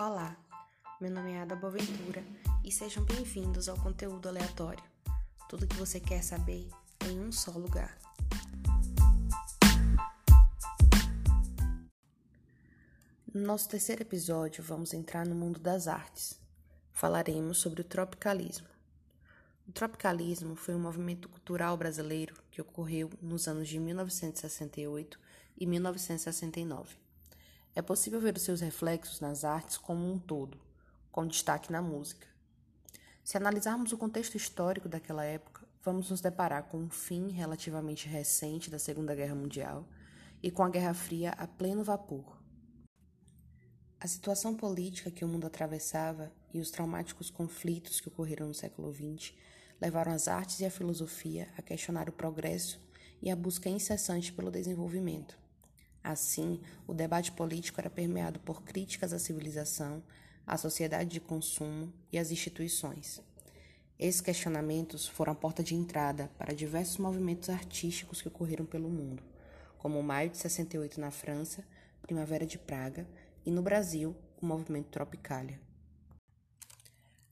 Olá, meu nome é Ada Boaventura e sejam bem-vindos ao conteúdo aleatório. Tudo que você quer saber em um só lugar. No nosso terceiro episódio, vamos entrar no mundo das artes. Falaremos sobre o tropicalismo. O tropicalismo foi um movimento cultural brasileiro que ocorreu nos anos de 1968 e 1969 é possível ver os seus reflexos nas artes como um todo, com destaque na música. Se analisarmos o contexto histórico daquela época, vamos nos deparar com um fim relativamente recente da Segunda Guerra Mundial e com a Guerra Fria a pleno vapor. A situação política que o mundo atravessava e os traumáticos conflitos que ocorreram no século XX levaram as artes e a filosofia a questionar o progresso e a busca incessante pelo desenvolvimento. Assim, o debate político era permeado por críticas à civilização, à sociedade de consumo e às instituições. Esses questionamentos foram a porta de entrada para diversos movimentos artísticos que ocorreram pelo mundo, como o Maio de 68 na França, Primavera de Praga e no Brasil, o movimento Tropicália.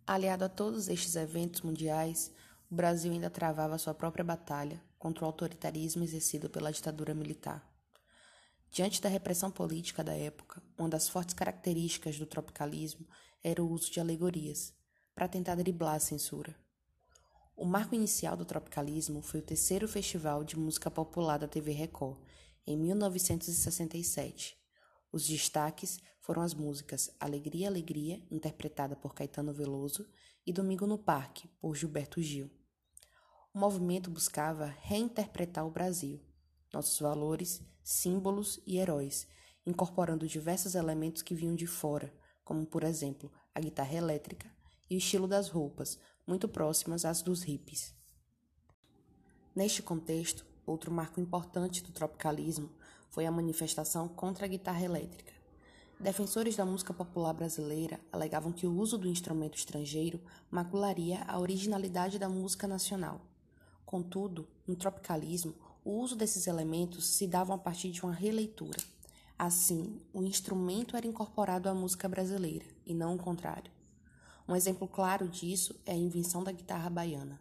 Aliado a todos estes eventos mundiais, o Brasil ainda travava sua própria batalha contra o autoritarismo exercido pela ditadura militar. Diante da repressão política da época, uma das fortes características do tropicalismo era o uso de alegorias, para tentar driblar a censura. O marco inicial do tropicalismo foi o terceiro Festival de Música Popular da TV Record, em 1967. Os destaques foram as músicas Alegria, Alegria, interpretada por Caetano Veloso, e Domingo no Parque, por Gilberto Gil. O movimento buscava reinterpretar o Brasil, nossos valores, símbolos e heróis, incorporando diversos elementos que vinham de fora, como por exemplo a guitarra elétrica e o estilo das roupas, muito próximas às dos hippies. Neste contexto, outro marco importante do tropicalismo foi a manifestação contra a guitarra elétrica. Defensores da música popular brasileira alegavam que o uso do instrumento estrangeiro macularia a originalidade da música nacional. Contudo, no tropicalismo, o uso desses elementos se dava a partir de uma releitura. Assim, o instrumento era incorporado à música brasileira, e não o contrário. Um exemplo claro disso é a invenção da guitarra baiana.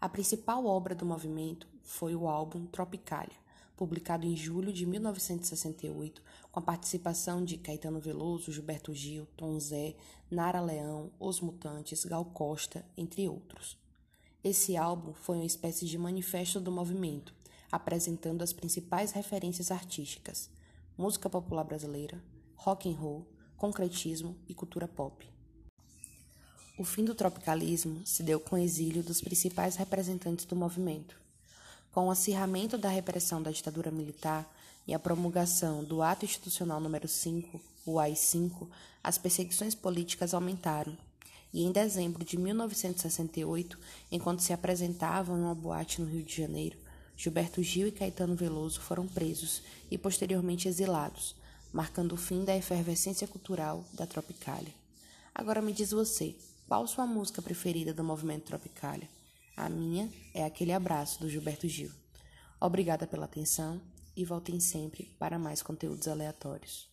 A principal obra do movimento foi o álbum Tropicália, publicado em julho de 1968, com a participação de Caetano Veloso, Gilberto Gil, Tom Zé, Nara Leão, Os Mutantes, Gal Costa, entre outros. Esse álbum foi uma espécie de manifesto do movimento, apresentando as principais referências artísticas: música popular brasileira, rock and roll, concretismo e cultura pop. O fim do tropicalismo se deu com o exílio dos principais representantes do movimento. Com o acirramento da repressão da ditadura militar e a promulgação do Ato Institucional número 5, o AI-5, as perseguições políticas aumentaram. E em dezembro de 1968, enquanto se apresentavam em uma boate no Rio de Janeiro, Gilberto Gil e Caetano Veloso foram presos e posteriormente exilados, marcando o fim da efervescência cultural da Tropicália. Agora me diz você, qual sua música preferida do movimento Tropicália? A minha é aquele abraço do Gilberto Gil. Obrigada pela atenção e voltem sempre para mais conteúdos aleatórios.